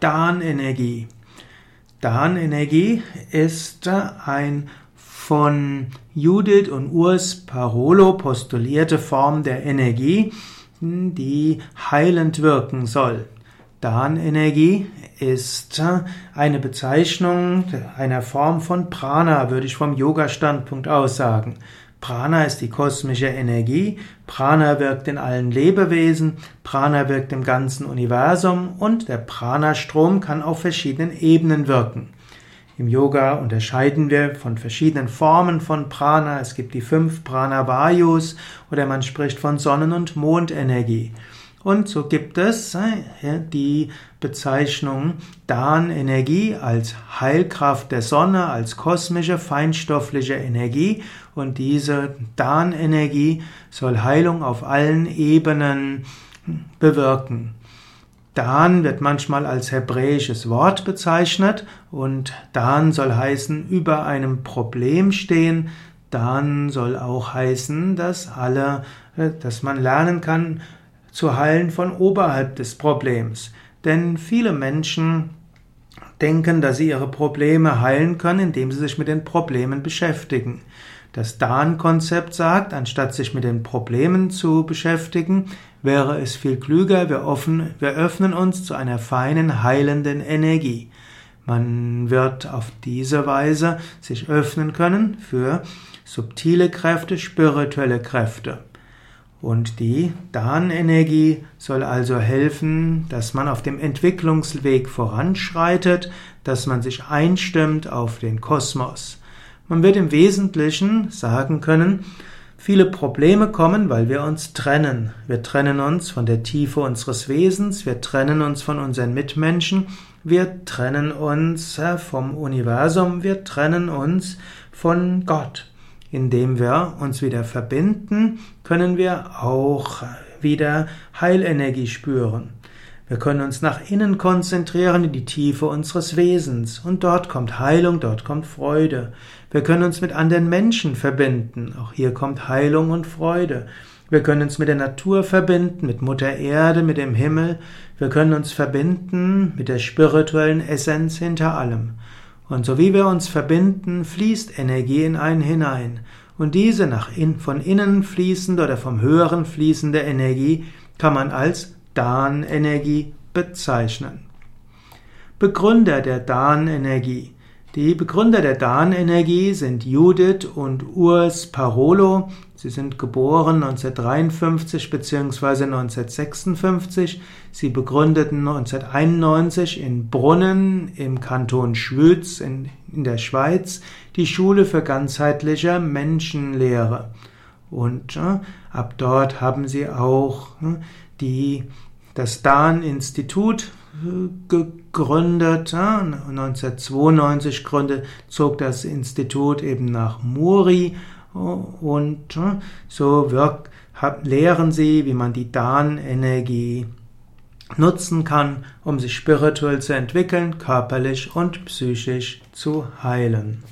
Dan-Energie. Dan-Energie ist ein von Judith und Urs Parolo postulierte Form der Energie, die heilend wirken soll. Dan-Energie ist eine Bezeichnung einer Form von Prana, würde ich vom Yoga-Standpunkt aus sagen. Prana ist die kosmische Energie, Prana wirkt in allen Lebewesen, Prana wirkt im ganzen Universum und der Prana-Strom kann auf verschiedenen Ebenen wirken. Im Yoga unterscheiden wir von verschiedenen Formen von Prana. Es gibt die fünf Prana-Vayus oder man spricht von Sonnen- und Mondenergie. Und so gibt es äh, die Bezeichnung Dan-Energie als Heilkraft der Sonne, als kosmische, feinstoffliche Energie. Und diese Dan-Energie soll Heilung auf allen Ebenen bewirken. Dan wird manchmal als hebräisches Wort bezeichnet und Dan soll heißen über einem Problem stehen. Dan soll auch heißen, dass alle, äh, dass man lernen kann, zu heilen von oberhalb des Problems. Denn viele Menschen denken, dass sie ihre Probleme heilen können, indem sie sich mit den Problemen beschäftigen. Das Dan-Konzept sagt, anstatt sich mit den Problemen zu beschäftigen, wäre es viel klüger, wir, offen, wir öffnen uns zu einer feinen, heilenden Energie. Man wird auf diese Weise sich öffnen können für subtile Kräfte, spirituelle Kräfte. Und die Dan-Energie soll also helfen, dass man auf dem Entwicklungsweg voranschreitet, dass man sich einstimmt auf den Kosmos. Man wird im Wesentlichen sagen können, viele Probleme kommen, weil wir uns trennen. Wir trennen uns von der Tiefe unseres Wesens, wir trennen uns von unseren Mitmenschen, wir trennen uns vom Universum, wir trennen uns von Gott. Indem wir uns wieder verbinden, können wir auch wieder Heilenergie spüren. Wir können uns nach innen konzentrieren in die Tiefe unseres Wesens und dort kommt Heilung, dort kommt Freude. Wir können uns mit anderen Menschen verbinden, auch hier kommt Heilung und Freude. Wir können uns mit der Natur verbinden, mit Mutter Erde, mit dem Himmel. Wir können uns verbinden mit der spirituellen Essenz hinter allem. Und so wie wir uns verbinden, fließt Energie in einen hinein. Und diese nach in, von innen fließende oder vom Höheren fließende Energie kann man als Dan-Energie bezeichnen. Begründer der Dan-Energie. Die Begründer der Dan-Energie sind Judith und Urs Parolo. Sie sind geboren 1953 bzw. 1956. Sie begründeten 1991 in Brunnen im Kanton Schwyz in, in der Schweiz die Schule für ganzheitliche Menschenlehre. Und äh, ab dort haben sie auch äh, die, das Dan-Institut gegründet. 1992 gründet, zog das Institut eben nach Muri und so wirkt, lehren sie, wie man die Dan-Energie nutzen kann, um sich spirituell zu entwickeln, körperlich und psychisch zu heilen.